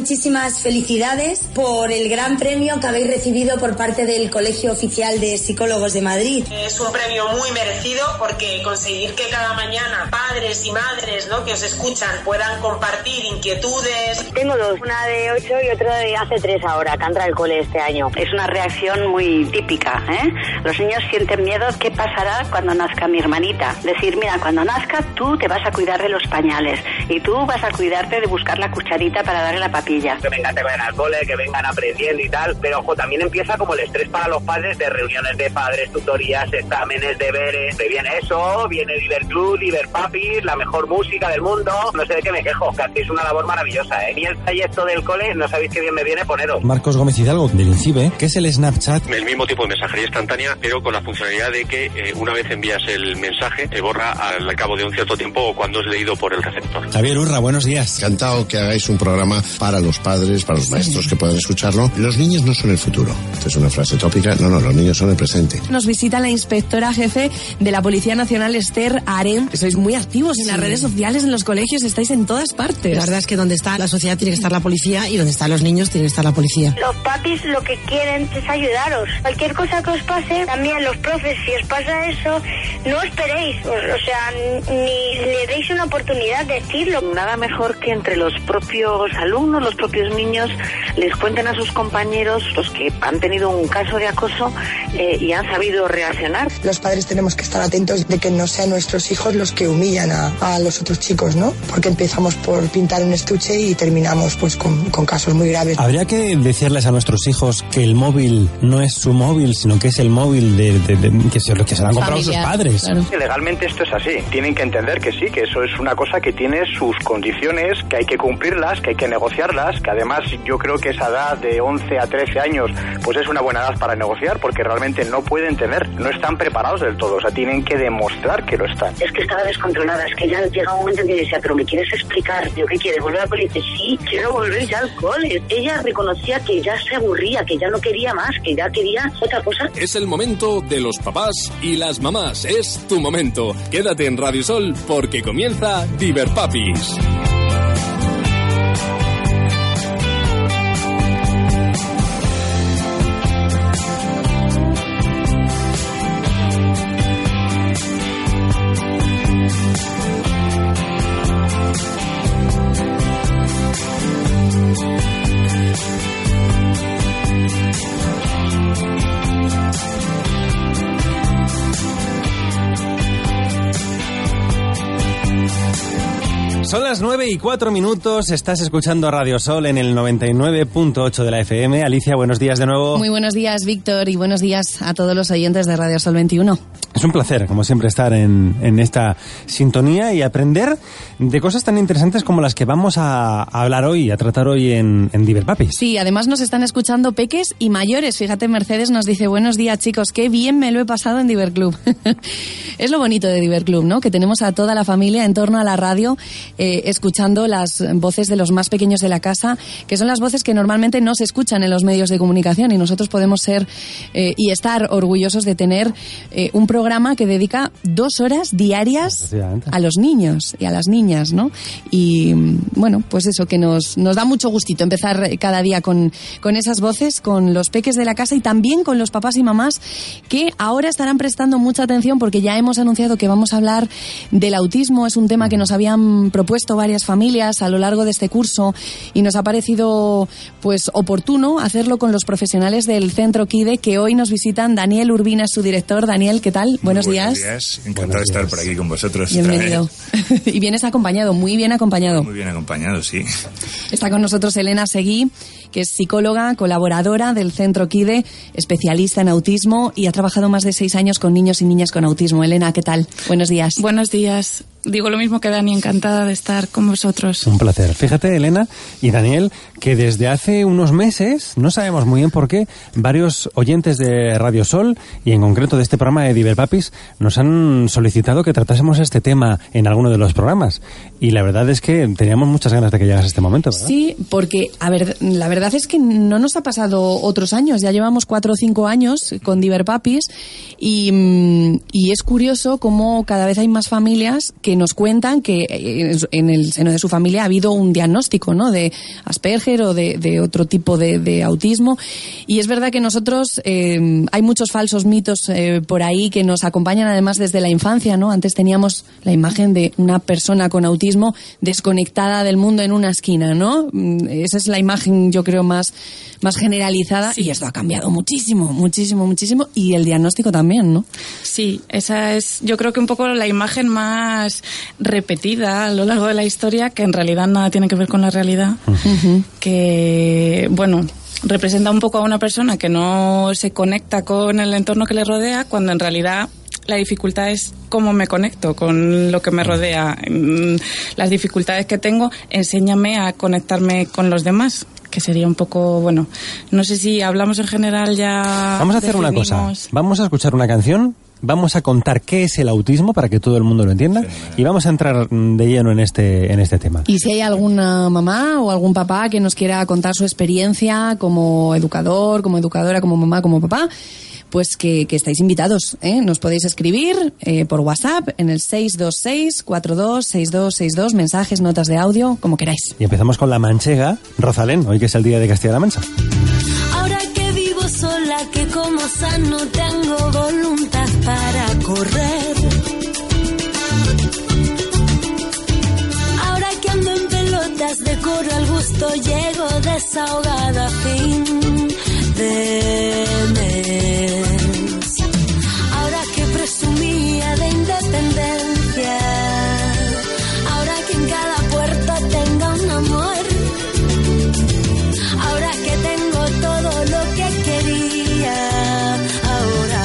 Muchísimas felicidades por el gran premio que habéis recibido por parte del Colegio Oficial de Psicólogos de Madrid. Es un premio muy merecido porque conseguir que cada mañana padres y madres ¿no? que os escuchan puedan compartir inquietudes. Tengo dos, una de 8 y otra de hace 3 ahora, que entra al cole este año. Es una reacción muy típica. ¿eh? Los niños sienten miedo. ¿Qué pasará cuando nazca mi hermanita? Decir, mira, cuando nazca tú te vas a cuidar de los pañales y tú vas a cuidarte de buscar la cucharita para darle la que vengan a al cole, que vengan aprendiendo y tal, pero ojo, también empieza como el estrés para los padres de reuniones de padres, tutorías, exámenes, deberes, te viene eso, viene Diver Club, Diver Papi, la mejor música del mundo, no sé de qué me quejo, que es una labor maravillosa, ¿eh? Y el trayecto del cole, no sabéis qué bien me viene poneros. Marcos Gómez Hidalgo, del INCIBE, ¿qué es el Snapchat? El mismo tipo de mensajería instantánea, pero con la funcionalidad de que eh, una vez envías el mensaje, te borra al cabo de un cierto tiempo o cuando es leído por el receptor. Javier Urra, buenos días. Encantado que hagáis un programa para los padres, para los maestros que puedan escucharlo. Los niños no son el futuro. Esta es una frase tópica. No, no, los niños son el presente. Nos visita la inspectora jefe de la Policía Nacional, Esther Arem. Sois muy activos en las redes sociales, en los colegios, estáis en todas partes. La verdad es que donde está la sociedad tiene que estar la policía y donde están los niños tiene que estar la policía. Los papis lo que quieren es ayudaros. Cualquier cosa que os pase, también los profes, si os pasa eso, no esperéis. O, sea, ni le deis una oportunidad de decirlo. Nada mejor que entre los propios alumnos, los propios niños, les cuenten a sus compañeros los que han tenido un caso de acoso eh, y han sabido reaccionar. Los padres tenemos que estar atentos de que no sean nuestros hijos los que humillan a, los otros chicos, ¿no? Porque empezamos por pintar un estuche y terminamos pues con, casos muy graves. Habría que decirles a nuestros hijos que el móvil no es su móvil, sino que es el móvil de, que, se, que se lo han comprado sus padres. Legalmente esto es así. Tienen que entender que sí, que eso es una cosa que tiene sus condiciones, que hay que cumplirlas, que hay que negociarlas, que además yo creo que esa edad de 11 a 13 años pues es una buena edad para negociar porque realmente no pueden tener, no están preparados del todo, o sea, tienen que demostrar que lo están. Es que estaba descontrolada, es que ya llega un momento en que decía, pero ¿me quieres explicar? Yo, ¿qué quiere? ¿Volver al cole? dice, sí, quiero volver ya al cole. Ella reconocía que ya se aburría, que ya no quería más, que ya quería otra cosa. Es el momento de los papás y las mamás, es tu momento. Quédate en Radio Sol porque comienza Diver Papis. Las 9 y 4 minutos, estás escuchando Radio Sol en el 99.8 de la FM. Alicia, buenos días de nuevo. Muy buenos días, Víctor, y buenos días a todos los oyentes de Radio Sol 21. Es un placer, como siempre, estar en, en esta sintonía y aprender de cosas tan interesantes como las que vamos a, hablar hoy, a tratar hoy en, en Diver Papis. Sí, además nos están escuchando peques y mayores. Fíjate, Mercedes nos dice, buenos días chicos, qué bien me lo he pasado en Diver Club. es lo bonito de Diver Club, ¿no? Que tenemos a toda la familia en torno a la radio eh, escuchando las voces de los más pequeños de la casa, que son las voces que normalmente no se escuchan en los medios de comunicación y nosotros podemos ser eh, y estar orgullosos de tener eh, un programa programa que dedica dos horas diarias a los niños y a las niñas, ¿no? Y bueno, pues eso, que nos, nos da mucho gustito empezar cada día con, con esas voces, con los peques de la casa y también con los papás y mamás que ahora estarán prestando mucha atención porque ya hemos anunciado que vamos a hablar del autismo. Es un tema que nos habían propuesto varias familias a lo largo de este curso y nos ha parecido pues oportuno hacerlo con los profesionales del Centro KIDE que hoy nos visitan. Daniel Urbina su director. Daniel, ¿qué tal? Buenos, días. días. Encantado de estar por aquí con vosotros. Bienvenido. y vienes acompañado, muy bien acompañado. Muy bien acompañado, sí. Está con nosotros Elena Seguí, que es psicóloga, colaboradora del Centro KIDE, especialista en autismo y ha trabajado más de seis años con niños y niñas con autismo. Elena, ¿qué tal? Buenos días. Buenos días digo lo mismo que Dani, encantada de estar con vosotros. Un placer. Fíjate, Elena y Daniel, que desde hace unos meses, no sabemos muy bien por qué, varios oyentes de Radio Sol y en concreto de este programa de Diver Papis nos han solicitado que tratásemos este tema en alguno de los programas. Y la verdad es que teníamos muchas ganas de que llegase este momento, ¿verdad? Sí, porque, a ver, la verdad es que no nos ha pasado otros años. Ya llevamos cuatro o cinco años con Diver Papis y, mm, y es curioso cómo cada vez hay más familias que nos cuentan que eh, en el seno de su familia ha habido un diagnóstico, ¿no? De Asperger o de, otro tipo de, de, autismo. Y es verdad que nosotros, eh, hay muchos falsos mitos eh, por ahí que nos acompañan además desde la infancia, ¿no? Antes teníamos la imagen de una persona con autismo desconectada del mundo en una esquina, ¿no? Mm, esa es la imagen, yo creo, más, más generalizada y esto ha cambiado muchísimo, muchísimo, muchísimo y el diagnóstico también, ¿no? Sí, esa es, yo creo que un poco la imagen más repetida a lo largo de la historia, que en realidad nada tiene que ver con la realidad, que, bueno, representa un poco a una persona que no se conecta con el entorno que le rodea, cuando en realidad la dificultad es cómo me conecto con lo que me rodea. Mm, las dificultades que tengo, enséñame a conectarme con los demás que sería un poco, bueno, no sé si hablamos en general ya. Vamos a hacer una cosa. Vamos a escuchar una canción, vamos a contar qué es el autismo para que todo el mundo lo entienda y vamos a entrar de lleno en este, en este tema. Y si hay alguna mamá o algún papá que nos quiera contar su experiencia como educador, como educadora, como mamá, como papá, pues que, que estáis invitados. ¿eh? Nos podéis escribir eh, por WhatsApp en el 626-426262, mensajes, notas de audio, como queráis. Y empezamos con la manchega, Rosalén, hoy que es el día de Castilla-La Mancha. Ahora que vivo sola, que como sano tengo voluntad para correr. Ahora que ando en pelotas de coro al gusto, llego desahogada a fin Ahora que presumía de independencia, ahora que en cada puerto tenga un amor, ahora que tengo todo lo que quería, ahora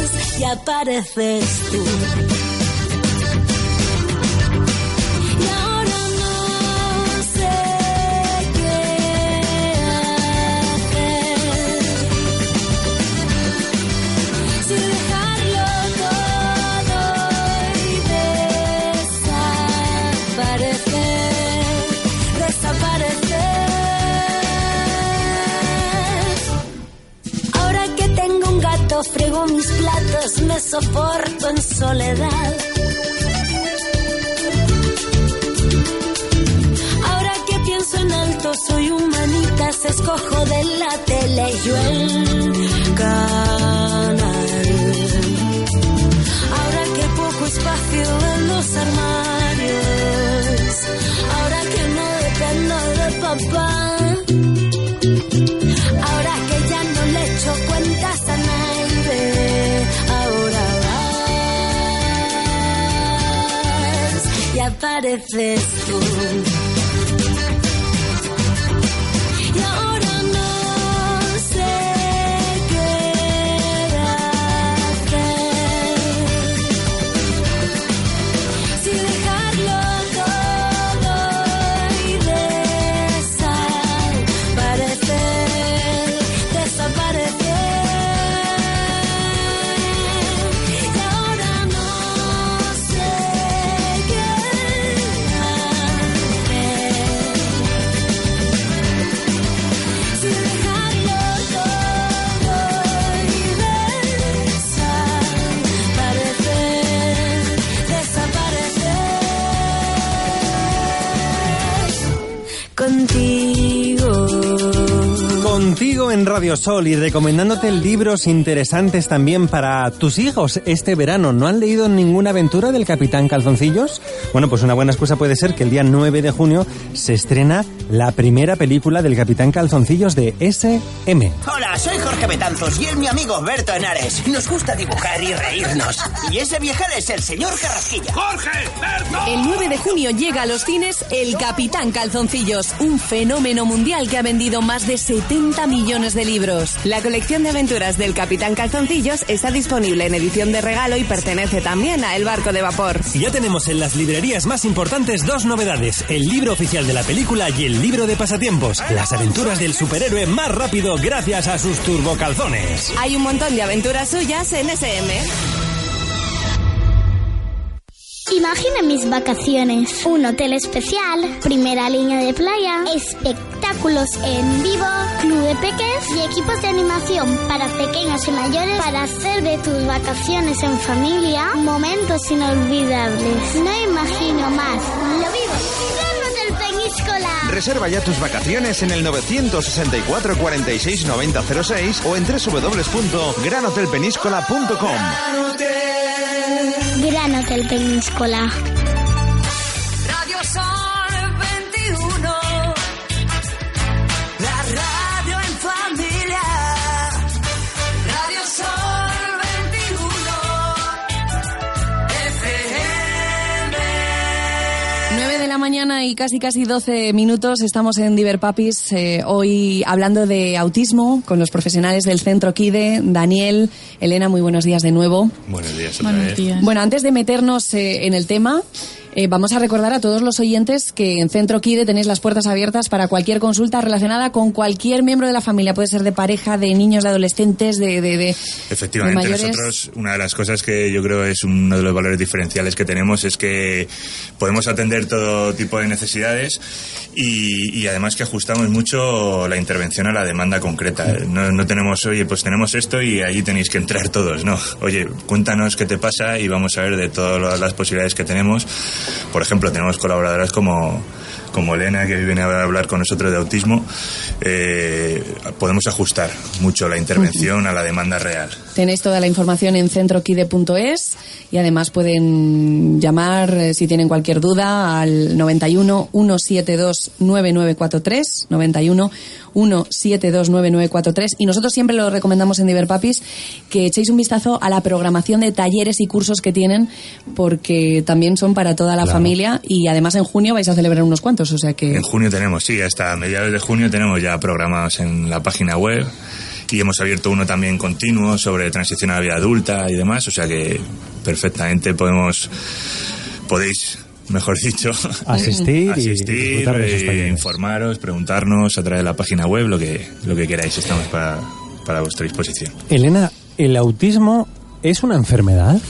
vas y apareces tú. Frego mis platos, me soporto en soledad. Ahora que pienso en alto, soy humanitas, escojo de la tele yo el canal. Ahora que poco espacio en los armarios, ahora que no dependo de papá. Y apareces tú. Y Radio Sol y recomendándote libros interesantes también para tus hijos este verano. ¿No han leído ninguna aventura del Capitán Calzoncillos? Bueno, pues una buena excusa puede ser que el día 9 de junio se estrena la primera película del Capitán Calzoncillos de SM. Hola, soy Jorge Betanzos y es mi amigo Berto Henares. Nos gusta dibujar y reírnos. Y ese viejal es el señor Carrasquilla. ¡Jorge! El 9 de junio llega a los cines El Capitán Calzoncillos, un fenómeno mundial que ha vendido más de 70 millones de libros. La colección de aventuras del Capitán Calzoncillos está disponible en edición de regalo y pertenece también a El Barco de Vapor. Ya tenemos en las librerías más importantes dos novedades, el libro oficial de la película y el libro de pasatiempos, las aventuras del superhéroe más rápido gracias a sus turbocalzones. Hay un montón de aventuras suyas en SM. Imagina mis vacaciones. Un hotel especial, primera línea de playa, espectáculos en vivo, club de peques y equipos de animación para pequeños y mayores para hacer de tus vacaciones en familia momentos inolvidables. No imagino más. Lo vivo. Reserva ya tus vacaciones en el 964 46 90 06 o en www.granhotelpeníscola.com. Gran Hotel Peñíscola. Mañana y casi casi 12 minutos estamos en Diverpapis eh, hoy hablando de autismo con los profesionales del Centro KIDE, Daniel, Elena, muy buenos días de nuevo. Buenos días otra vez. Bueno, antes de meternos eh, en el tema, eh, vamos a recordar a todos los oyentes que en Centro KIDE tenéis las puertas abiertas para cualquier consulta relacionada con cualquier miembro de la familia. Puede ser de pareja, de niños, de adolescentes, de, de, de- Efectivamente, de mayores. nosotros, una de las cosas que yo creo es uno de los valores diferenciales que tenemos es que podemos atender todo tipo de necesidades y, y además que ajustamos mucho la intervención a la demanda concreta. No, no tenemos, oye, pues tenemos esto y allí tenéis que entrar todos, ¿no? Oye, cuéntanos qué te pasa y vamos a ver de todas las posibilidades que tenemos. Por ejemplo, tenemos colaboradoras como como Elena, que viene a hablar con nosotros de autismo, eh, podemos ajustar mucho la intervención a la demanda real. Tenéis toda la información en centroquide.es y además pueden llamar eh, si tienen cualquier duda al 91 172 9943 91 172 9943 y nosotros siempre lo recomendamos en Diverpapis que echéis un vistazo a la programación de talleres y cursos que tienen porque también son para toda la Claro. familia y además en junio vais a celebrar unos cuantos, o sea que En junio tenemos, sí, hasta mediados de junio tenemos ya programados en la página web y hemos abierto uno también continuo sobre transición a la vida adulta y demás, o sea que perfectamente podemos, podéis, mejor dicho, Asistir y asistir, eh, talleres. informaros, preguntarnos a través de la página web lo que, lo que queráis, estamos para, para vuestra disposición. Elena, ¿el autismo es una enfermedad?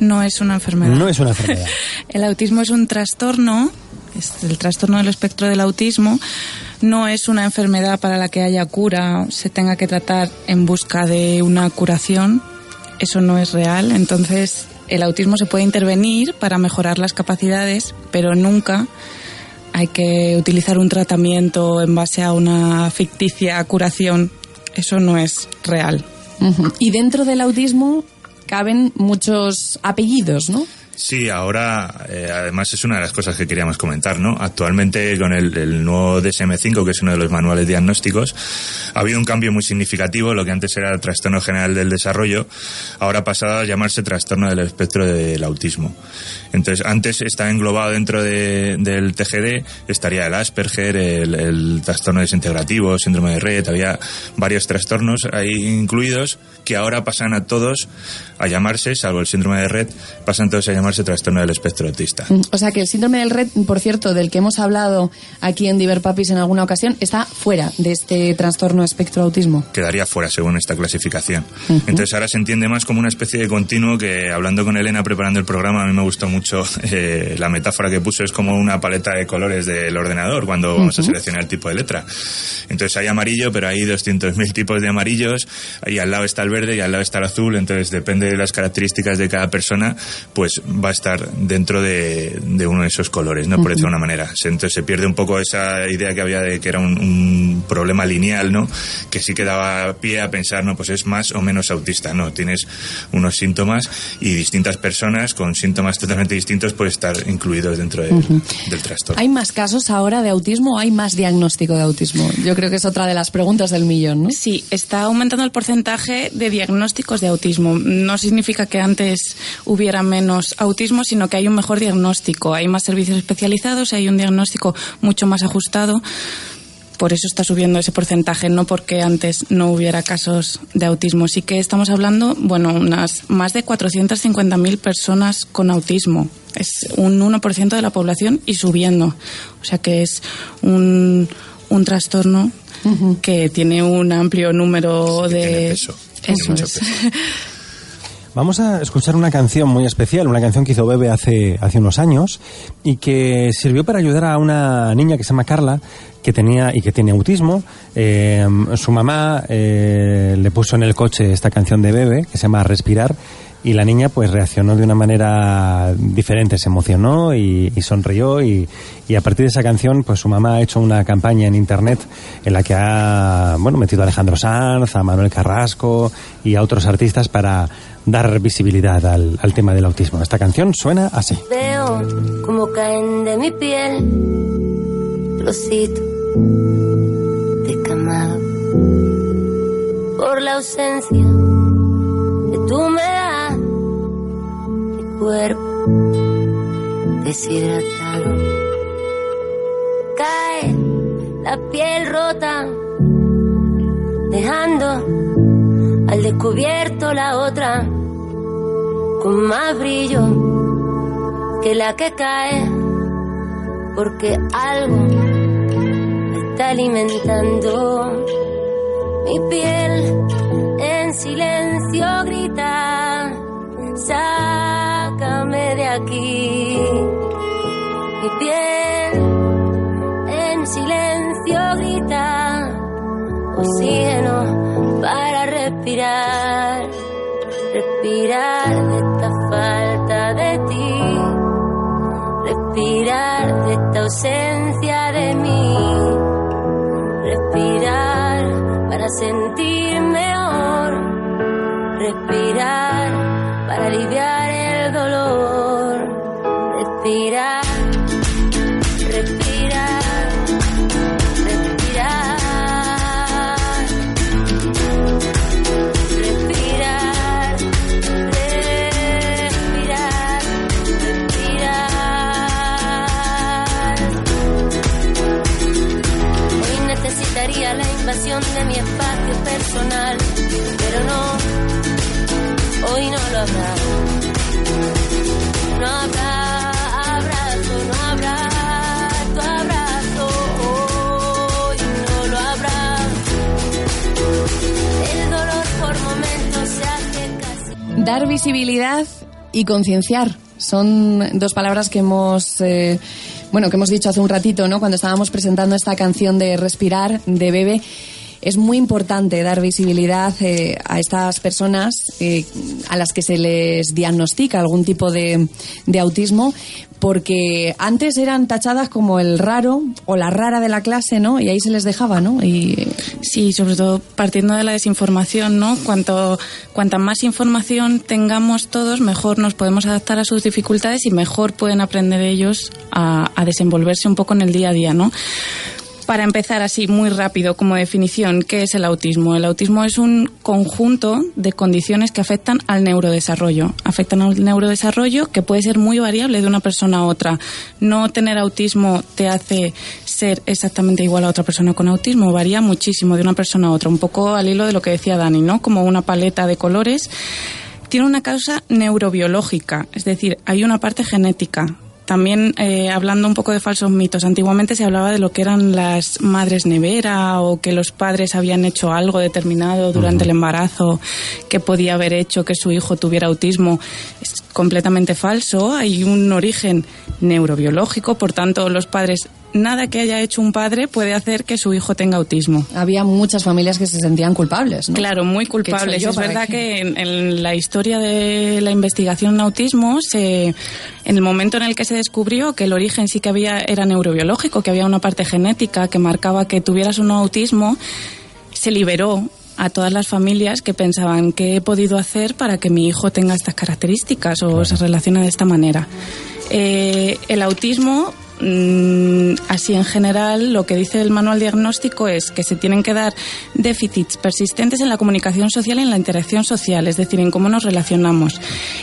No es una enfermedad. No es una enfermedad. El autismo es un trastorno, es el trastorno del espectro del autismo. No es una enfermedad para la que haya cura, se tenga que tratar en busca de una curación. Eso no es real. Entonces, el autismo se puede intervenir para mejorar las capacidades, pero nunca hay que utilizar un tratamiento en base a una ficticia curación. Eso no es real. Y dentro del autismo caben muchos apellidos, ¿no? Sí, ahora eh, además es una de las cosas que queríamos comentar, ¿no? Actualmente con el, el nuevo DSM-5, que es uno de los manuales diagnósticos, ha habido un cambio muy significativo. Lo que antes era el trastorno general del desarrollo, ahora ha pasado a llamarse trastorno del espectro del autismo. Entonces, antes estaba englobado dentro de- del TGD, estaría el Asperger, el, el trastorno desintegrativo, síndrome de Red, había varios trastornos ahí incluidos que ahora pasan a todos a llamarse, salvo el síndrome de Red, pasan todos a llamarse trastorno del espectro autista. Mm, O sea que el síndrome del red, por cierto, del que hemos hablado aquí en Diverpapis en alguna ocasión, está fuera de este trastorno espectro autismo. Quedaría fuera según esta clasificación. Entonces ahora se entiende más como una especie de continuo que, hablando con Elena preparando el programa, a mí me gustó mucho eh, la metáfora que puso, es como una paleta de colores del ordenador cuando vamos a seleccionar el tipo de letra. Entonces hay amarillo, pero hay 200.000 tipos de amarillos, y al lado está el verde y al lado está el azul, entonces depende de las características de cada persona, pues va a estar dentro de, de uno de esos colores, ¿no? Por decirlo de una manera. Se- Entonces se pierde un poco esa idea que había de que era un, un problema lineal, ¿no? Que sí que daba pie a pensar, no, pues es más o menos autista, ¿no? Tienes unos síntomas y distintas personas con síntomas totalmente distintos pueden estar incluidos dentro del, Ujú. del trastorno. ¿Hay más casos ahora de autismo o hay más diagnóstico de autismo? Yo creo que es otra de las preguntas del millón, ¿no? Sí, está aumentando el porcentaje de diagnósticos de autismo. No significa que antes hubiera menos autismo, sino que hay un mejor diagnóstico. Hay más servicios especializados, hay un diagnóstico mucho más ajustado. Por eso está subiendo ese porcentaje, no porque antes no hubiera casos de autismo. Sí que estamos hablando, bueno, unas más de 450.000 personas con autismo. Es un 1% de la población y subiendo. O sea que es un, un trastorno que tiene un amplio número de... peso, tiene Eso mucho es. Vamos a escuchar una canción muy especial, una canción que hizo Bebe hace, hace unos años y que sirvió para ayudar a una niña que se llama Carla, que tenía y que tiene autismo. Eh, su mamá eh, le puso en el coche esta canción de Bebe, que se llama Respirar, y la niña pues reaccionó de una manera diferente, se emocionó y, sonrió y, a partir de esa canción pues su mamá ha hecho una campaña en internet en la que ha bueno metido a Alejandro Sanz, a Manuel Carrasco y a otros artistas para dar visibilidad al, al tema del autismo. Esta canción suena así. Veo como caen de mi piel trocitos de camado por la ausencia de tu humedad, mi cuerpo deshidratado. Cae la piel rota, dejando descubierto la otra con más brillo que la que cae, porque algo está alimentando mi piel respirar, respirar de esta falta de ti, respirar de esta ausencia de mí, respirar para sentir mejor, respirar para aliviar el dolor, respirar, Dar visibilidad y concienciar son dos palabras que hemos eh, bueno que hemos dicho hace un ratito, ¿no? Cuando estábamos presentando esta canción de Respirar de Bebe. Es muy importante dar visibilidad eh, a estas personas eh, a las que se les diagnostica algún tipo de, de autismo, porque antes eran tachadas como el raro o la rara de la clase, ¿no? Y ahí se les dejaba, ¿no? Y Sí, sobre todo partiendo de la desinformación, ¿no? Cuanto, cuanta más información tengamos todos, mejor nos podemos adaptar a sus dificultades y mejor pueden aprender ellos a, a desenvolverse un poco en el día a día, ¿no? Para empezar así muy rápido como definición, ¿qué es el autismo? El autismo es un conjunto de condiciones que afectan al neurodesarrollo. Afectan al neurodesarrollo que puede ser muy variable de una persona a otra. No tener autismo te hace ser exactamente igual a otra persona con autismo. Varía muchísimo de una persona a otra. Un poco al hilo de lo que decía Dani, ¿no? Como una paleta de colores. Tiene una causa neurobiológica, es decir, hay una parte genética también eh, hablando un poco de falsos mitos, antiguamente se hablaba de lo que eran las madres nevera o que los padres habían hecho algo determinado durante el embarazo que podía haber hecho que su hijo tuviera autismo. Es completamente falso, hay un origen neurobiológico, por tanto los padres nada que haya hecho un padre puede hacer que su hijo tenga autismo. Había muchas familias que se sentían culpables, ¿no? Claro, muy culpables. Es verdad que en, en, la historia de la investigación en autismo, se, en el momento en el que se descubrió que el origen sí que había era neurobiológico, que había una parte genética que marcaba que tuvieras un autismo, se liberó a todas las familias que pensaban qué he podido hacer para que mi hijo tenga estas características o claro. se relacione de esta manera. Eh, el autismo Mm, así en general, lo que dice el manual diagnóstico es que se tienen que dar déficits persistentes en la comunicación social y en la interacción social, es decir, en cómo nos relacionamos,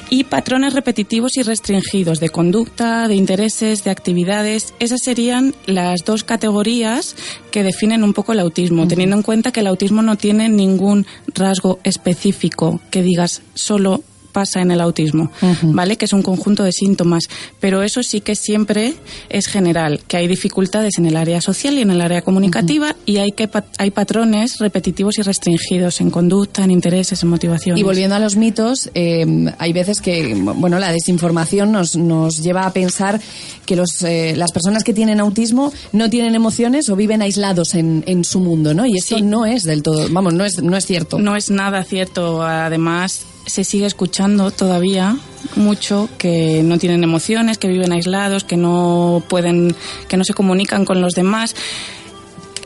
y patrones repetitivos y restringidos de conducta, de intereses, de actividades. Esas serían las dos categorías que definen un poco el autismo, teniendo en cuenta que el autismo no tiene ningún rasgo específico que digas solo pasa en el autismo, ¿vale? Que es un conjunto de síntomas. Pero eso sí que siempre es general, que hay dificultades en el área social y en el área comunicativa y hay, que, hay patrones repetitivos y restringidos en conducta, en intereses, en motivaciones. Y volviendo a los mitos, eh, hay veces que, bueno, la desinformación nos, nos lleva a pensar que los, eh, las personas que tienen autismo no tienen emociones o viven aislados en, en su mundo, ¿no? Y eso no es del todo, vamos, no es, no es cierto. No es nada cierto. Además, se sigue escuchando todavía mucho que no tienen emociones, que viven aislados, que no pueden, que no se comunican con los demás.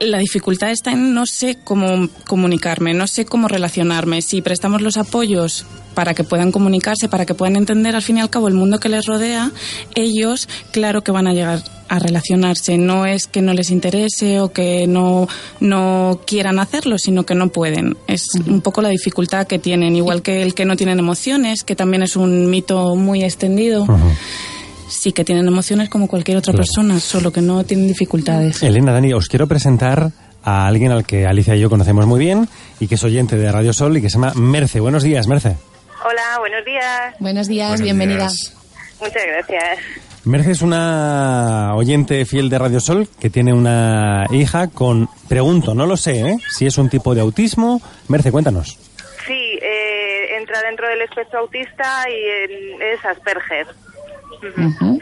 La dificultad está en no sé cómo comunicarme, no sé cómo relacionarme. Si prestamos los apoyos para que puedan comunicarse, para que puedan entender al fin y al cabo el mundo que les rodea, ellos claro que van a llegar a relacionarse. No es que no les interese o que no, no quieran hacerlo, sino que no pueden. Es un poco la dificultad que tienen, igual que el que no tienen emociones, que también es un mito muy extendido. Sí que tienen emociones como cualquier otra persona, solo que no tienen dificultades. Elena, Dani, os quiero presentar a alguien al que Alicia y yo conocemos muy bien y que es oyente de Radio Sol y que se llama Merce. Buenos días, Merce. Hola, buenos días. Buenos días, bienvenida. Muchas gracias. Merce es una oyente fiel de Radio Sol que tiene una hija con, pregunto, no lo sé, ¿eh? si es un tipo de autismo. Merce, cuéntanos. Sí, eh, entra dentro del espectro autista y es Asperger.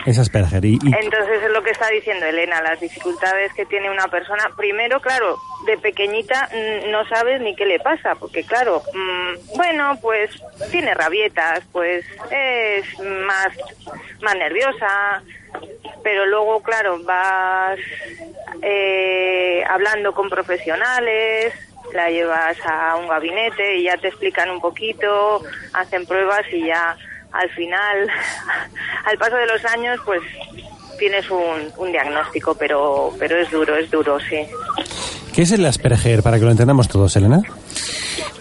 Es Asperger. Y, Entonces es lo que está diciendo Elena, las dificultades que tiene una persona. Primero, claro, de pequeñita mm, no sabes ni qué le pasa, porque claro, mm, bueno, pues tiene rabietas, pues es más, más nerviosa, pero luego, claro, vas eh, hablando con profesionales, la llevas a un gabinete y ya te explican un poquito, hacen pruebas y ya al final, al paso de los años, pues tienes un, un diagnóstico, pero, pero es duro, es duro, sí. ¿Qué es el Asperger, para que lo entendamos todos, Elena?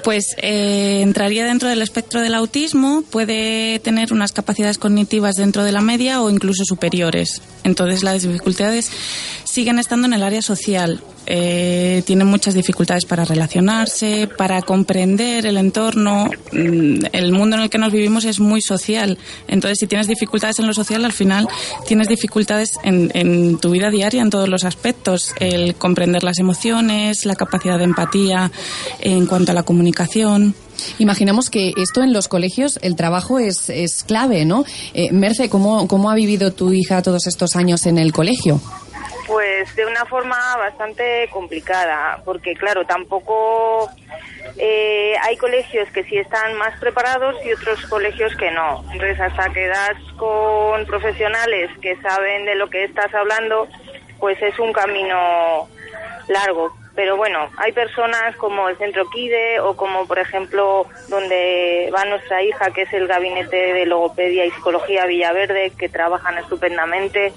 Pues eh, entraría dentro del espectro del autismo, puede tener unas capacidades cognitivas dentro de la media o incluso superiores. Entonces las dificultades siguen estando en el área social. Eh, tienen muchas dificultades para relacionarse, para comprender el entorno. Mm, El mundo en el que nos vivimos es muy social. Entonces, si tienes dificultades en lo social, al final tienes dificultades en, tu vida diaria, en todos los aspectos. El comprender las emociones, la capacidad de empatía en cuanto a la comunicación. Imaginamos que esto en los colegios, el trabajo es, es clave, ¿no? Eh, Merce, ¿cómo, ¿cómo ha vivido tu hija todos estos años en el colegio? Pues de una forma bastante complicada, porque claro, tampoco eh, hay colegios que sí están más preparados y otros colegios que no. Entonces, hasta que das con profesionales que saben de lo que estás hablando, pues es un camino largo. Pero bueno, hay personas como el Centro KIDE o como, por ejemplo, donde va nuestra hija, que es el Gabinete de Logopedia y Psicología Villaverde, que trabajan estupendamente,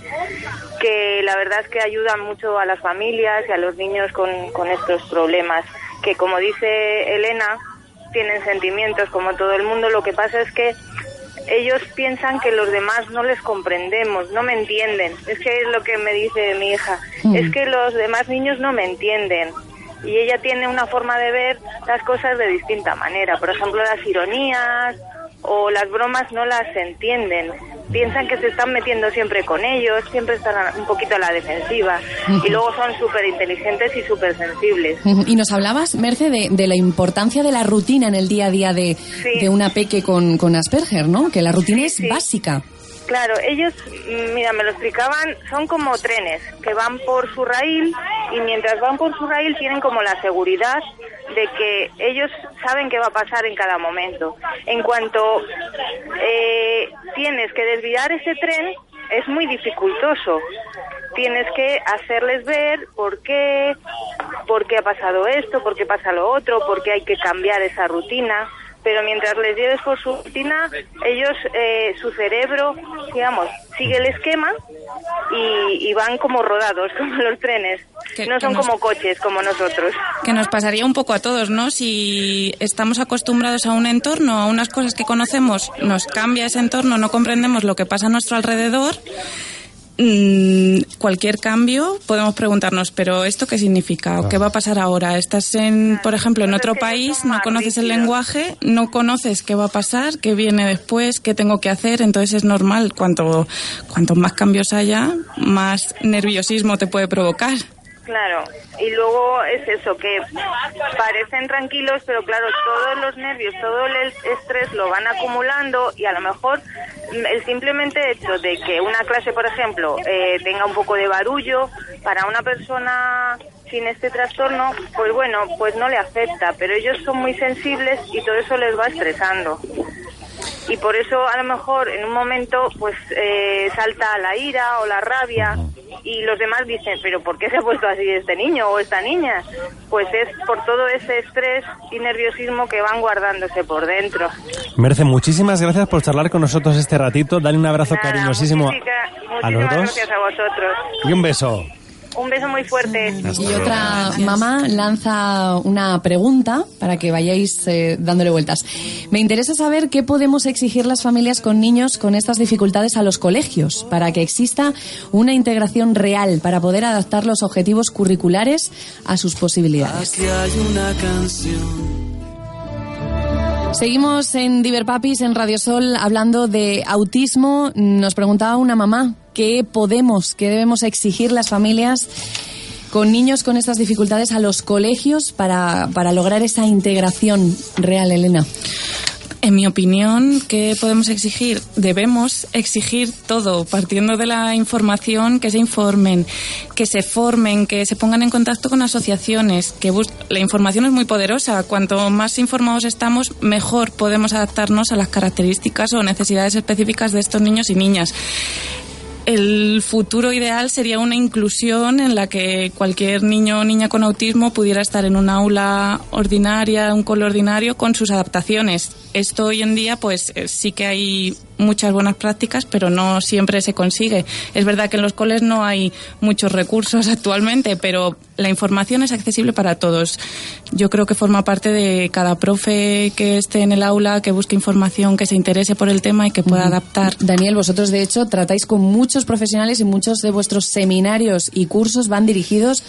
que la verdad es que ayudan mucho a las familias y a los niños con, con estos problemas, que como dice Elena, tienen sentimientos como todo el mundo, lo que pasa es que ellos piensan que los demás no les comprendemos, no me entienden. Es que es lo que me dice mi hija. Mm. Es que los demás niños no me entienden. Y ella tiene una forma de ver las cosas de distinta manera. Por ejemplo, las ironías o las bromas no las entienden. Piensan que se están metiendo siempre con ellos, siempre están un poquito a la defensiva. Y luego son súper inteligentes y súper sensibles. Y nos hablabas, Merce, de, de la importancia de la rutina en el día a día de, de una peque con, con Asperger, ¿no? Que la rutina es básica. Claro, ellos, mira, me lo explicaban, son como trenes que van por su raíl y mientras van por su raíl tienen como la seguridad de que ellos saben qué va a pasar en cada momento. En cuanto eh, tienes que desviar ese tren, es muy dificultoso. Tienes que hacerles ver por qué, por qué ha pasado esto, por qué pasa lo otro, por qué hay que cambiar esa rutina. Pero mientras les lleves por su rutina, ellos, eh, su cerebro, digamos, sigue el esquema y, y van como rodados, como los trenes. Que- no que son nos- como coches, como nosotros. Que nos pasaría un poco a todos, ¿no? Si estamos acostumbrados a un entorno, a unas cosas que conocemos, nos cambia ese entorno, no comprendemos lo que pasa a nuestro alrededor, Mm, cualquier cambio podemos preguntarnos, pero ¿esto qué significa? ¿O qué va a pasar ahora? Estás en, por ejemplo, en otro país, no conoces el lenguaje, no conoces qué va a pasar, qué viene después, qué tengo que hacer, entonces es normal, cuanto, cuanto más cambios haya, más nerviosismo te puede provocar. Claro, y luego es eso, que parecen tranquilos, pero claro, todos los nervios, todo el estrés lo van acumulando y a lo mejor el simplemente hecho de que una clase, por ejemplo, eh, tenga un poco de barullo, para una persona sin este trastorno, pues bueno, pues no le afecta, pero ellos son muy sensibles y todo eso les va estresando y por eso a lo mejor en un momento pues eh, salta la ira o la rabia y los demás dicen, pero ¿por qué se ha puesto así este niño o esta niña? Pues es por todo ese estrés y nerviosismo que van guardándose por dentro. Merce, muchísimas gracias por charlar con nosotros este ratito. Dale un abrazo cariñosísimo a los dos. gracias a vosotros. Y un beso. Un beso muy fuerte. Y otra mamá lanza una pregunta para que vayáis eh, dándole vueltas. Me interesa saber qué podemos exigir las familias con niños con estas dificultades a los colegios para que exista una integración real para poder adaptar los objetivos curriculares a sus posibilidades. Seguimos en Diverpapis, en Radio Sol, hablando de autismo. Nos preguntaba una mamá qué podemos, qué debemos exigir las familias con niños con estas dificultades a los colegios para, para lograr esa integración real, Elena. En mi opinión, ¿qué podemos exigir? Debemos exigir todo, partiendo de la información, que se informen, que se formen, que se pongan en contacto con asociaciones, que la información es muy poderosa. Cuanto más informados estamos, mejor podemos adaptarnos a las características o necesidades específicas de estos niños y niñas el futuro ideal sería una inclusión en la que cualquier niño o niña con autismo pudiera estar en un aula ordinaria, un cole ordinario, con sus adaptaciones. Esto hoy en día, pues eh, sí que hay muchas buenas prácticas, pero no siempre se consigue. Es verdad que en los coles no hay muchos recursos actualmente, pero la información es accesible para todos. Yo creo que forma parte de cada profe que esté en el aula, que busque información, que se interese por el tema y que pueda adaptar. Daniel, vosotros de hecho tratáis con muchos profesionales y muchos de vuestros seminarios y cursos van dirigidos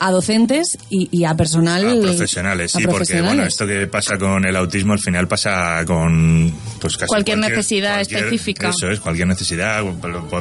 a docentes y, a personal. A profesionales, sí, porque bueno, esto que pasa con el autismo al final pasa con pues casi cualquier, necesidad específica. Eso es, cualquier necesidad,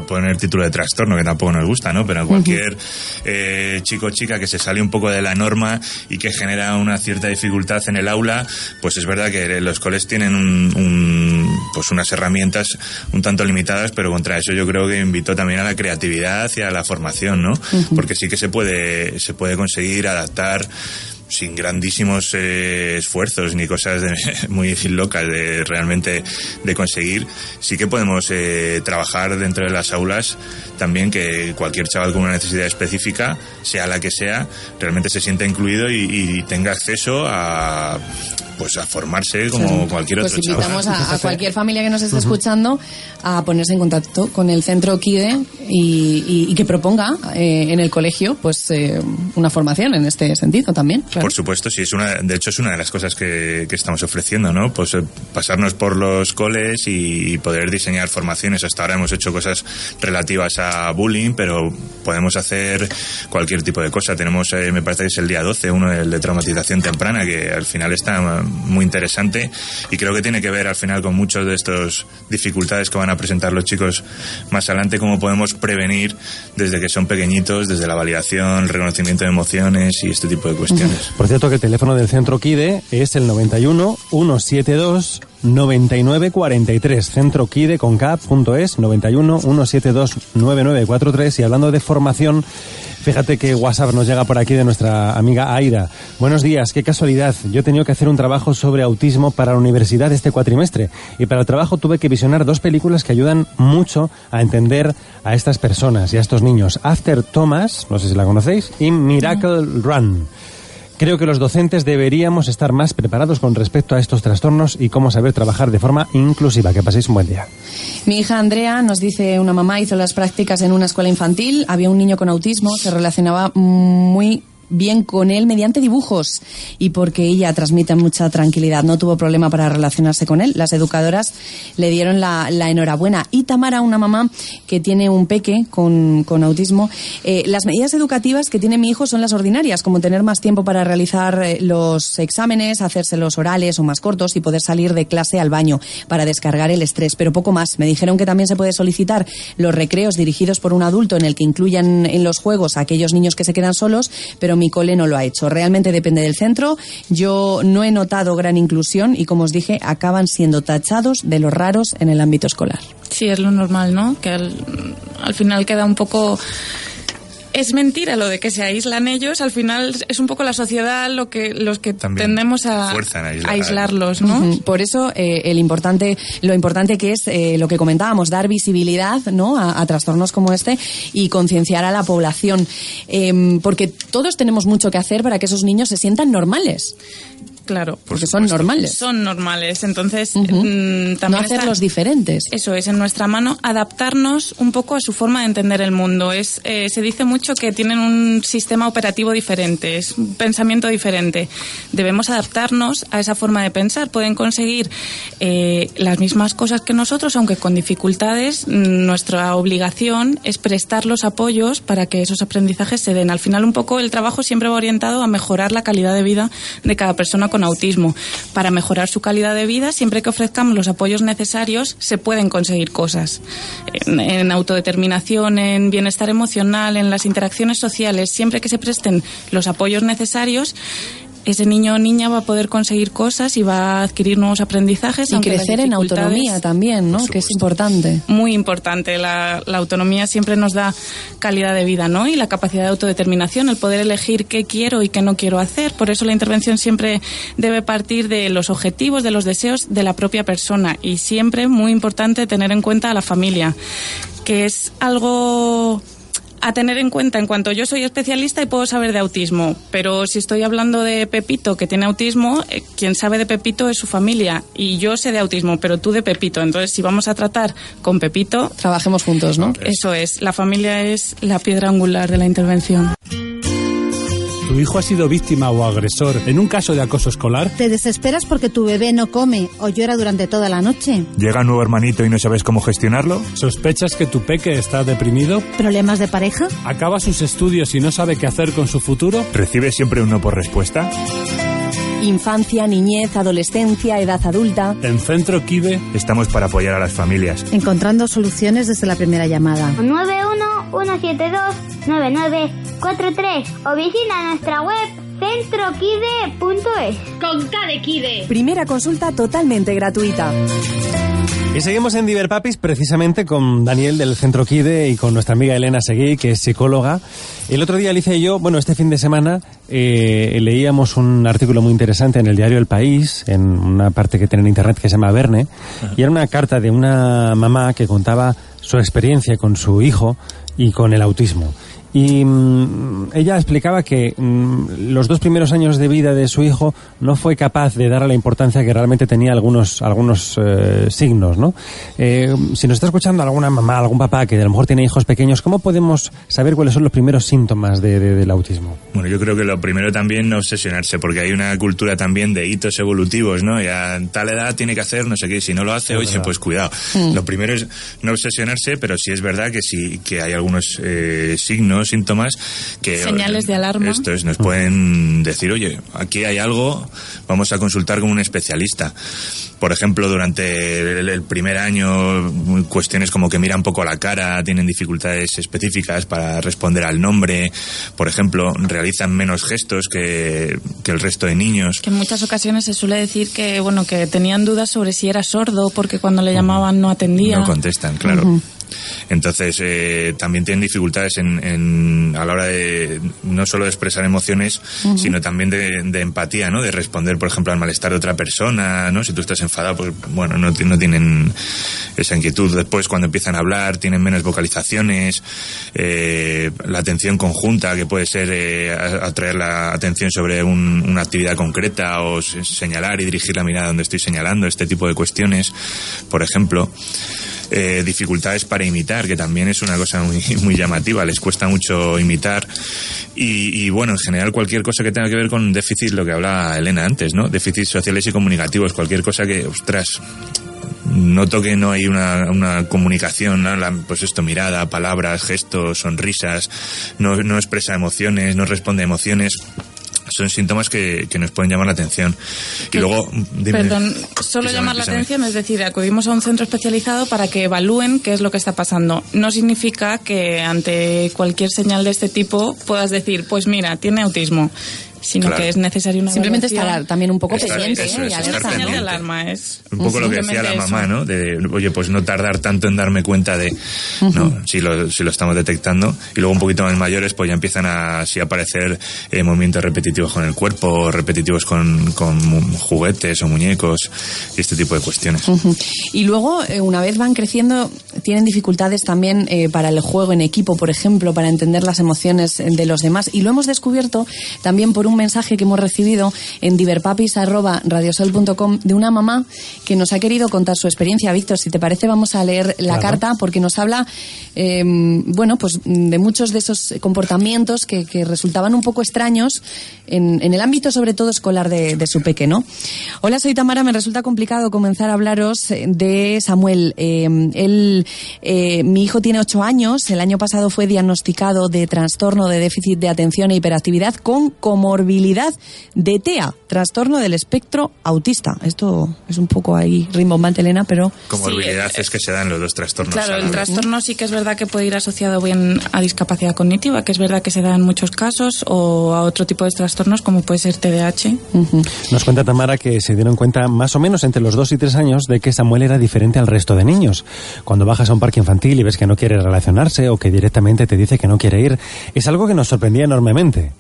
poner título de trastorno que tampoco nos gusta, ¿no? Pero cualquier eh, chico o chica que se sale un poco de la norma y que genera una cierta dificultad en el aula, pues es verdad que los coles tienen un, pues unas herramientas un tanto limitadas, pero contra eso yo creo que invitó también a la creatividad y a la formación, ¿no? Porque sí que se puede se puede de conseguir adaptar sin grandísimos eh, esfuerzos ni cosas muy locas de realmente de conseguir sí que podemos eh, trabajar dentro de las aulas también que cualquier chaval con una necesidad específica sea la que sea realmente se sienta incluido y tenga acceso a pues a formarse como cualquier pues otro pues invitamos a, cualquier familia que nos esté escuchando a ponerse en contacto con el centro KIDE y, que proponga eh, en el colegio pues eh, una formación en este sentido también. Por supuesto, sí, es una, de hecho es una de las cosas que, estamos ofreciendo, ¿no? Pues eh, pasarnos por los coles y poder diseñar formaciones. Hasta ahora hemos hecho cosas relativas a bullying, pero podemos hacer cualquier tipo de cosa. Tenemos, me parece que es el día 12, uno el de traumatización temprana, que al final está muy interesante y creo que tiene que ver al final con muchas de estas dificultades que van a presentar los chicos más adelante, cómo podemos prevenir desde que son pequeñitos, desde la validación, el reconocimiento de emociones y este tipo de cuestiones. Por cierto, que el teléfono del centro KIDE es el 91 172 9943 centro kide con cap.es 91 172 9943 y hablando de formación Fíjate que WhatsApp nos llega por aquí de nuestra amiga Aida. Buenos días, qué casualidad. Yo he tenido que hacer un trabajo sobre autismo para la universidad este cuatrimestre y para el trabajo tuve que visionar dos películas que ayudan mucho a entender a estas personas y a estos niños. After Thomas, no sé si la conocéis, y Miracle Run. Creo que los docentes deberíamos estar más preparados con respecto a estos trastornos y cómo saber trabajar de forma inclusiva. Que paséis un buen día. Mi hija Andrea nos dice, una mamá hizo las prácticas en una escuela infantil, había un niño con autismo, se relacionaba muy bien con él mediante dibujos y porque ella transmite mucha tranquilidad. No tuvo problema para relacionarse con él. Las educadoras le dieron la, enhorabuena. Y Tamara, una mamá que tiene un peque con, autismo, eh, las medidas educativas que tiene mi hijo son las ordinarias, como tener más tiempo para realizar eh, los exámenes, hacerse los orales o más cortos y poder salir de clase al baño para descargar el estrés, pero poco más. Me dijeron que también se puede solicitar los recreos dirigidos por un adulto en el que incluyan en los juegos a aquellos niños que se quedan solos, pero mi cole no lo ha hecho. Realmente depende del centro. Yo no he notado gran inclusión y, como os dije, acaban siendo tachados de los raros en el ámbito escolar. Sí, es lo normal, ¿no? Que al, al final queda un poco es mentira lo de que se aíslan ellos. Al final es un poco la sociedad lo que los que tendemos a, aislarlos, ¿no? Por eso eh, el importante, lo importante que es eh, lo que comentábamos, dar visibilidad, ¿no? A, trastornos como este y concienciar a la población, em, porque todos tenemos mucho que hacer para que esos niños se sientan normales. Claro. Porque son normales. Son normales. Entonces, mm, también. No hacerlos diferentes. Eso es, en nuestra mano, adaptarnos un poco a su forma de entender el mundo. Es, eh, se dice mucho que tienen un sistema operativo diferente, es un pensamiento diferente. Debemos adaptarnos a esa forma de pensar. Pueden conseguir eh, las mismas cosas que nosotros, aunque con dificultades. Nuestra obligación es prestar los apoyos para que esos aprendizajes se den. Al final, un poco el trabajo siempre va orientado a mejorar la calidad de vida de cada persona con autismo. Para mejorar su calidad de vida, siempre que ofrezcamos los apoyos necesarios, se pueden conseguir cosas. En, autodeterminación, en bienestar emocional, en las interacciones sociales, siempre que se presten los apoyos necesarios, ese niño o niña va a poder conseguir cosas y va a adquirir nuevos aprendizajes. Y crecer en autonomía también, ¿no? Que es importante. Muy importante. La, la, autonomía siempre nos da calidad de vida, ¿no? Y la capacidad de autodeterminación, el poder elegir qué quiero y qué no quiero hacer. Por eso la intervención siempre debe partir de los objetivos, de los deseos de la propia persona. Y siempre, muy importante, tener en cuenta a la familia, que es algo a tener en cuenta en cuanto yo soy especialista y puedo saber de autismo, pero si estoy hablando de Pepito que tiene autismo, eh, quien sabe de Pepito es su familia y yo sé de autismo, pero tú de Pepito. Entonces, si vamos a tratar con Pepito, trabajemos juntos, ¿no? Eso es, la familia es la piedra angular de la intervención tu hijo ha sido víctima o agresor en un caso de acoso escolar? ¿Te desesperas porque tu bebé no come o llora durante toda la noche? ¿Llega un nuevo hermanito y no sabes cómo gestionarlo? ¿Sospechas que tu peque está deprimido? ¿Problemas de pareja? ¿Acaba sus estudios y no sabe qué hacer con su futuro? ¿Recibe siempre un no por respuesta? Infancia, niñez, adolescencia, edad adulta. En Centro KIDE estamos para apoyar a las familias. Encontrando soluciones desde la primera llamada. 91-172-9943 o visita nuestra web centroquide.es. Con K de Kide. Primera consulta totalmente gratuita. Y seguimos en Diverpapis precisamente con Daniel del Centro Kide y con nuestra amiga Elena Seguí, que es psicóloga. El otro día Alicia y yo, bueno, este fin de semana eh, leíamos un artículo muy interesante en el diario El País, en una parte que tiene en internet que se llama Verne, y era una carta de una mamá que contaba su experiencia con su hijo y con el autismo. Y mm, ella explicaba que mm, los dos primeros años de vida de su hijo no fue capaz de darle la importancia que realmente tenía algunos, algunos eh, signos, ¿no? Eh, si nos está escuchando alguna mamá, algún papá que a lo mejor tiene hijos pequeños, ¿cómo podemos saber cuáles son los primeros síntomas de, del autismo? Bueno, yo creo que lo primero también no obsesionarse, porque hay una cultura también de hitos evolutivos, ¿no? Ya en tal edad tiene que hacer no sé qué, si no lo hace, oye, pues cuidado. Mm. Lo primero es no obsesionarse, pero sí es verdad que sí que hay algunos eh, signos síntomas que... Señales de alarma. Esto es, nos pueden decir, oye, aquí hay algo, vamos a consultar con un especialista. Por ejemplo, durante el, primer año, cuestiones como que miran poco la cara, tienen dificultades específicas para responder al nombre, por ejemplo, realizan menos gestos que, que el resto de niños. Que en muchas ocasiones se suele decir que, bueno, que tenían dudas sobre si era sordo porque cuando le llamaban no atendía. No contestan, claro. Entonces, eh, también tienen dificultades en, a la hora de no solo de expresar emociones, sino también de, empatía, ¿no? De responder, por ejemplo, al malestar de otra persona, ¿no? Si tú estás enfadado, pues bueno, no, no tienen esa inquietud. Después, cuando empiezan a hablar, tienen menos vocalizaciones, eh, la atención conjunta, que puede ser eh, atraer la atención sobre una actividad concreta o señalar y dirigir la mirada donde estoy señalando, este tipo de cuestiones, por ejemplo. Eh, dificultades para imitar, que también es una cosa muy, muy llamativa, les cuesta mucho imitar. Y, y, bueno, en general cualquier cosa que tenga que ver con déficit, lo que hablaba Elena antes, ¿no? Déficits sociales y comunicativos, cualquier cosa que, ostras, noto que no hay una, una comunicación, ¿no? Pues esto, mirada, palabras, gestos, sonrisas, no, no expresa emociones, no responde a emociones son síntomas que, que, nos pueden llamar la atención. Y luego, dime, Perdón, solo llamar la atención, es decir, acudimos a un centro especializado para que evalúen qué es lo que está pasando. No significa que ante cualquier señal de este tipo puedas decir, pues mira, tiene autismo sino Claro. que es necesario una Simplemente evaluación. estar también un poco Estar- pendiente eso ¿eh? es, alarma es Un poco lo que decía la mamá, eso. ¿no? De, oye, pues no tardar tanto en darme cuenta de, ¿no? Si lo, si lo estamos detectando. Y luego un poquito más mayores, pues ya empiezan a así a aparecer eh, movimientos repetitivos con el cuerpo, repetitivos con, juguetes o muñecos y este tipo de cuestiones. Y luego, eh, una vez van creciendo, tienen dificultades también eh, para el juego en equipo, por ejemplo, para entender las emociones de los demás. Y lo hemos descubierto también por un mensaje que hemos recibido en diverpapis.radiosol.com de una mamá que nos ha querido contar su experiencia. Víctor, si te parece, vamos a leer la Claro. carta porque nos habla, eh, bueno, pues de muchos de esos comportamientos que, que resultaban un poco extraños en, en el ámbito, sobre todo, escolar de, de su peque, ¿no? Hola, soy Tamara. Me resulta complicado comenzar a hablaros de Samuel. Eh, él, eh, mi hijo tiene ocho años. El año pasado fue diagnosticado de trastorno de déficit de atención e hiperactividad con comorbilidad de TEA, trastorno del espectro autista. Esto es un poco ahí rimbombante, Elena, pero Comorbilidad es que se dan los dos trastornos. Claro, el trastorno sí que es verdad que puede ir asociado bien a discapacidad cognitiva, que es verdad que se da en muchos casos, o a otro tipo de trastornos como puede ser TDAH. Nos cuenta Tamara que se dieron cuenta más o menos entre los dos y tres años de que Samuel era diferente al resto de niños. Cuando bajas a un parque infantil y ves que no quiere relacionarse o que directamente te dice que no quiere ir, es algo que nos sorprendía enormemente.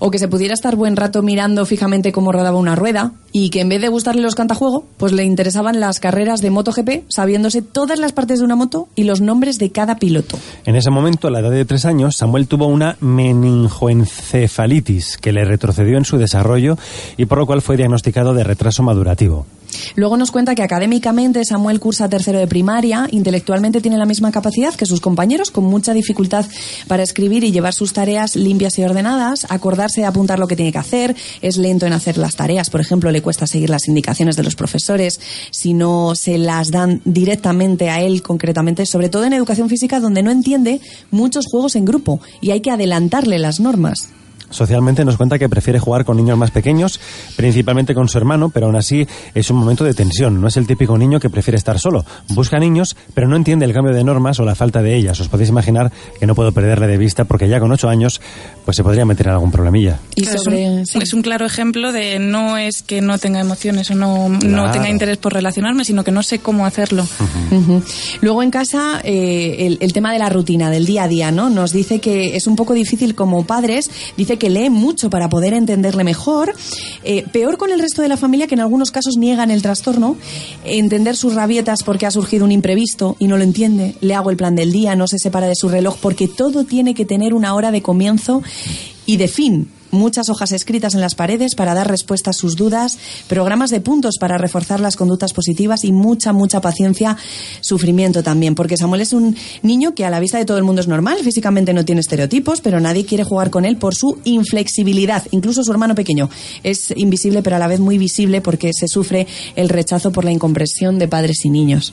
O que se pudiera estar buen rato mirando fijamente cómo rodaba una rueda y que en vez de gustarle los cantajuego, pues le interesaban las carreras de MotoGP, sabiéndose todas las partes de una moto y los nombres de cada piloto. En ese momento, a la edad de tres años, Samuel tuvo una meningoencefalitis que le retrocedió en su desarrollo y por lo cual fue diagnosticado de retraso madurativo. Luego nos cuenta que académicamente Samuel cursa tercero de primaria, intelectualmente tiene la misma capacidad que sus compañeros, con mucha dificultad para escribir y llevar sus tareas limpias y ordenadas, acordarse de apuntar lo que tiene que hacer, es lento en hacer las tareas, por ejemplo, le cuesta seguir las indicaciones de los profesores, si no se las dan directamente a él concretamente, sobre todo en educación física donde no entiende muchos juegos en grupo y hay que adelantarle las normas. Socialmente nos cuenta que prefiere jugar con niños más pequeños, principalmente con su hermano, pero aún así es un momento de tensión. No es el típico niño que prefiere estar solo. Busca niños, pero no entiende el cambio de normas o la falta de ellas. Os podéis imaginar que no puedo perderle de vista porque ya con ocho años pues se podría meter en algún problemilla. Y sobre- es, un, es un claro ejemplo de no es que no tenga emociones o no, no tenga interés por relacionarme, sino que no sé cómo hacerlo. Luego en casa, eh, el, el tema de la rutina, del día a día, ¿no? Nos dice que es un poco difícil como padres, dice que lee mucho para poder entenderle mejor, eh, peor con el resto de la familia que en algunos casos niegan el trastorno, entender sus rabietas porque ha surgido un imprevisto y no lo entiende, le hago el plan del día, no se separa de su reloj porque todo tiene que tener una hora de comienzo y de fin. Muchas hojas escritas en las paredes para dar respuesta a sus dudas, programas de puntos para reforzar las conductas positivas y mucha, mucha paciencia, sufrimiento también, porque Samuel es un niño que a la vista de todo el mundo es normal, físicamente no tiene estereotipos, pero nadie quiere jugar con él por su inflexibilidad. Incluso su hermano pequeño es invisible, pero a la vez muy visible porque se sufre el rechazo por la incomprensión de padres y niños.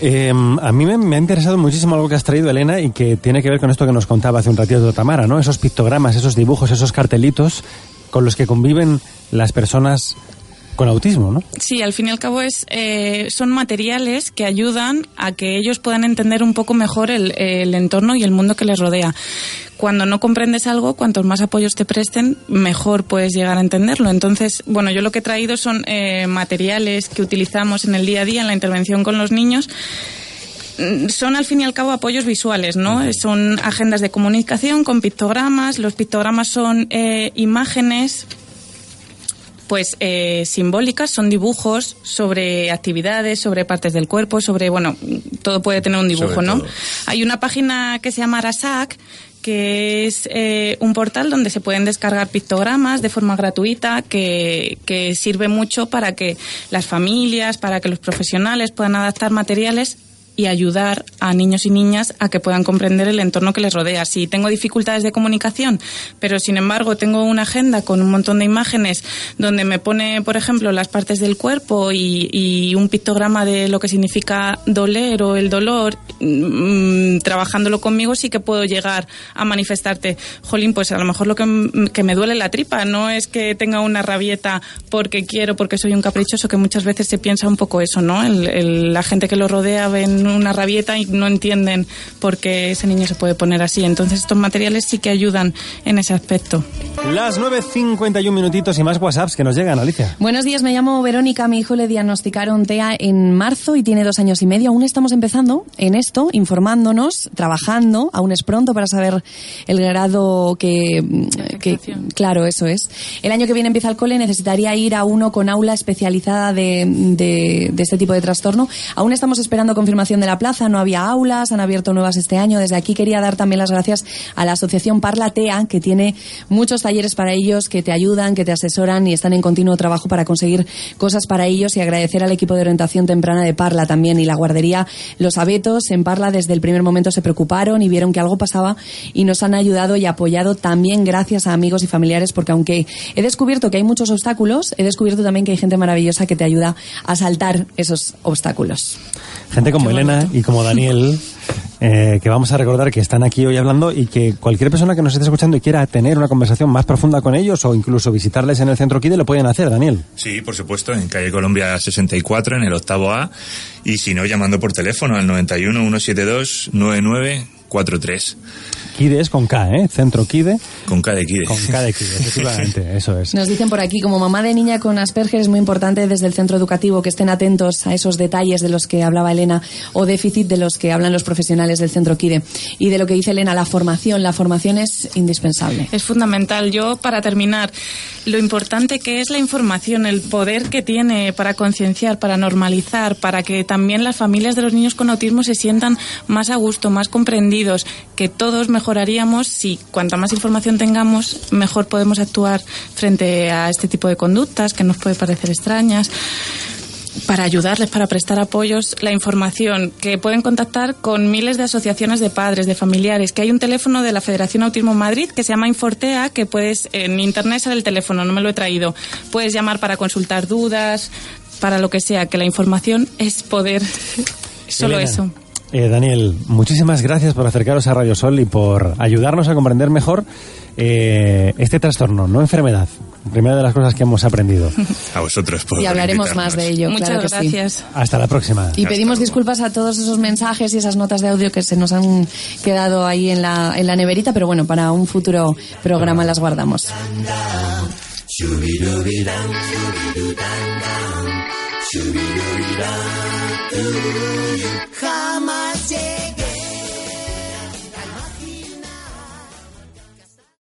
Eh, a mí me, me ha interesado muchísimo algo que has traído, Elena, y que tiene que ver con esto que nos contaba hace un ratito Tamara, ¿no? Esos pictogramas, esos dibujos, esos cartelitos con los que conviven las personas con autismo, ¿no? Sí, al fin y al cabo es, eh, son materiales que ayudan a que ellos puedan entender un poco mejor el, el entorno y el mundo que les rodea. Cuando no comprendes algo, cuantos más apoyos te presten, mejor puedes llegar a entenderlo. Entonces, bueno, yo lo que he traído son eh, materiales que utilizamos en el día a día, en la intervención con los niños, Mm, son al fin y al cabo apoyos visuales, ¿no? Son agendas de comunicación con pictogramas. Los pictogramas son eh, imágenes pues eh, simbólicas, son dibujos sobre actividades, sobre partes del cuerpo, sobre, bueno, todo puede tener un dibujo, Sobre ¿no? todo. Hay una página que se llama Arasac que es eh, un portal donde se pueden descargar pictogramas de forma gratuita que, que sirve mucho para que las familias, para que los profesionales puedan adaptar materiales y ayudar a niños y niñas a que puedan comprender el entorno que les rodea. Si tengo dificultades de comunicación, pero sin embargo tengo una agenda con un montón de imágenes donde me pone, por ejemplo, las partes del cuerpo y, un pictograma de lo que significa doler o el dolor, mmm, trabajándolo conmigo sí que puedo llegar a manifestarte, jolín, pues a lo mejor lo que, que me duele la tripa no es que tenga una rabieta porque quiero, porque soy un caprichoso, que muchas veces se piensa un poco eso, ¿no? El, la gente que lo rodea ven una rabieta y no entienden por qué ese niño se puede poner así. Entonces estos materiales sí que ayudan en ese aspecto. Las 9.51 minutitos y más WhatsApps que nos llegan, Alicia. Buenos días, me llamo Verónica, mi hijo le diagnosticaron TEA en marzo y tiene dos años y medio. Aún estamos empezando en esto, informándonos, trabajando, aún es pronto para saber el grado que, que claro, eso es. El año que viene empieza el cole, necesitaría ir a uno con aula especializada de, de, de este tipo de trastorno. Aún estamos esperando confirmación de la plaza, no había aulas, han abierto nuevas este año. Desde aquí quería dar también las gracias a la asociación Parlatea, que tiene muchos talleres para ellos, que te ayudan, que te asesoran y están en continuo trabajo para conseguir cosas para ellos y agradecer al equipo de orientación temprana de Parla también y la guardería Los Abetos en Parla desde el primer momento se preocuparon y vieron que algo pasaba y nos han ayudado y apoyado también gracias a amigos y familiares porque aunque he descubierto que hay muchos obstáculos, he descubierto también que hay gente maravillosa que te ayuda a saltar esos obstáculos. Gente como Elena y como Daniel, eh, que vamos a recordar que están aquí hoy hablando y que cualquier persona que nos esté escuchando y quiera tener una conversación más profunda con ellos o incluso visitarles en el centro KIDE lo pueden hacer, Daniel. Sí, por supuesto, en calle Colombia 64, en el octavo A, y si no, llamando por teléfono al 91 172 9943. Kide es con K, ¿eh? Centro Kide. Con K de Kide. Con K de Kide, efectivamente, eso es. Nos dicen por aquí, como mamá de niña con Asperger es muy importante desde el centro educativo que estén atentos a esos detalles de los que hablaba Elena o déficit de los que hablan los profesionales del centro Kide. Y de lo que dice Elena, la formación. La formación es indispensable. Es fundamental. Yo, para terminar, lo importante que es la información, el poder que tiene para concienciar, para normalizar, para que también las familias de los niños con autismo se sientan más a gusto, más que todos mejoraríamos si cuanta más información tengamos, mejor podemos actuar frente a este tipo de conductas que nos puede parecer extrañas para ayudarles, para prestar apoyos, la información, que pueden contactar con miles de asociaciones de padres, de familiares, que hay un teléfono de la Federación Autismo Madrid que se llama Infortea, que puedes, en internet sale el teléfono, no me lo he traído, puedes llamar para consultar dudas, para lo que sea, que la información es poder, solo Elena. eso. Eh, Daniel, muchísimas gracias por acercaros a Radio Sol y por ayudarnos a comprender mejor eh, este trastorno, no enfermedad. Primera de las cosas que hemos aprendido. A vosotros por Y hablaremos más de ello. Muchas claro que sí. gracias. Hasta la próxima. Y pedimos disculpas a todos esos mensajes y esas notas de audio que se nos han quedado ahí en la, en la neverita, pero bueno, para un futuro programa las guardamos.